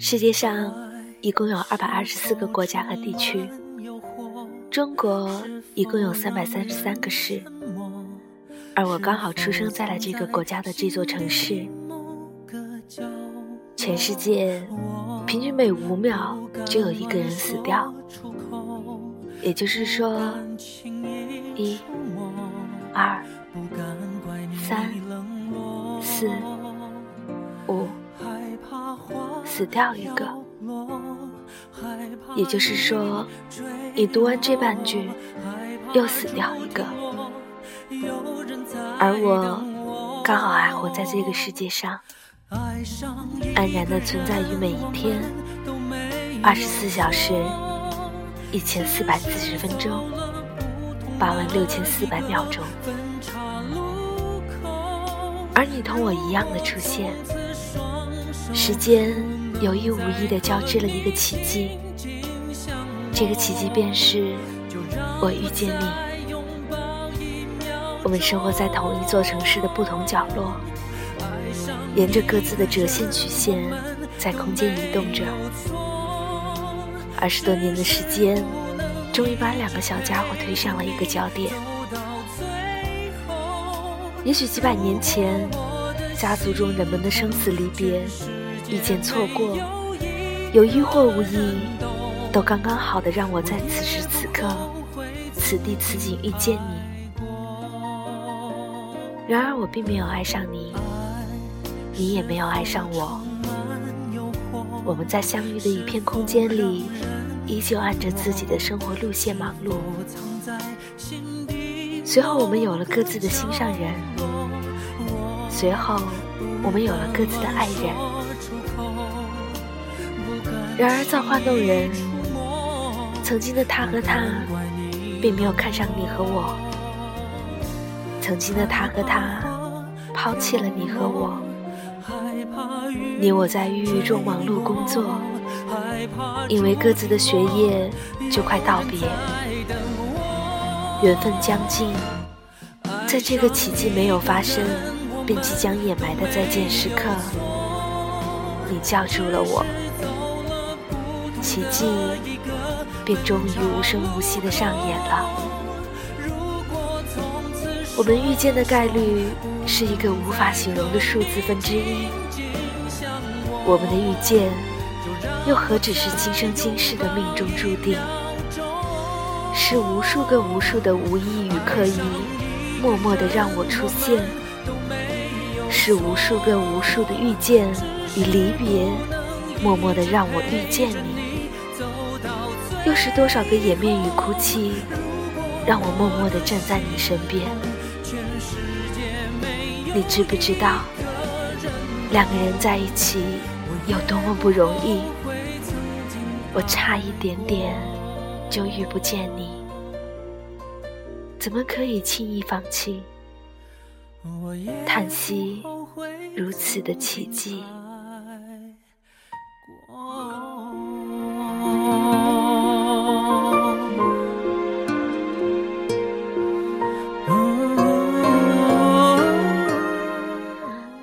世界上一共有二百二十四个国家和地区，中国一共有三百三十三个市，而我刚好出生在了这个国家的这座城市。全世界平均每五秒就有一个人死掉，也就是说，一、二、三、四、五。死掉一个，也就是说，你读完这半句，又死掉一个，而我刚好还活在这个世界上，安然的存在于每一天，二十四小时，一千四百四十分钟，八万六千四百秒钟，而你同我一样的出现，时间。有意无意地交织了一个奇迹，这个奇迹便是我遇见你。我们生活在同一座城市的不同角落，沿着各自的折线曲线，在空间移动着。二十多年的时间，终于把两个小家伙推上了一个焦点。也许几百年前，家族中人们的生死离别。遇见错过，有意或无意，都刚刚好的让我在此时此刻、此地此景遇见你。然而我并没有爱上你，你也没有爱上我。我们在相遇的一片空间里，依旧按着自己的生活路线忙碌。随后我们有了各自的心上人，随后我们有了各自的爱人。然而造化弄人，曾经的他和他，并没有看上你和我；曾经的他和他，抛弃了你和我。你我在郁郁中忙碌工作，因为各自的学业就快道别，缘分将近，在这个奇迹没有发生，便即将掩埋的再见时刻，你叫住了我。奇迹便终于无声无息地上演了。我们遇见的概率是一个无法形容的数字分之一。我们的遇见又何止是今生今世的命中注定？是无数个无数的无意与刻意，默默地让我出现。是无数个无数的遇见与离别，默默地让我遇见你。又是多少个掩面与哭泣，让我默默地站在你身边？你知不知道，两个人在一起有多么不容易？我差一点点就遇不见你，怎么可以轻易放弃？叹息，如此的奇迹。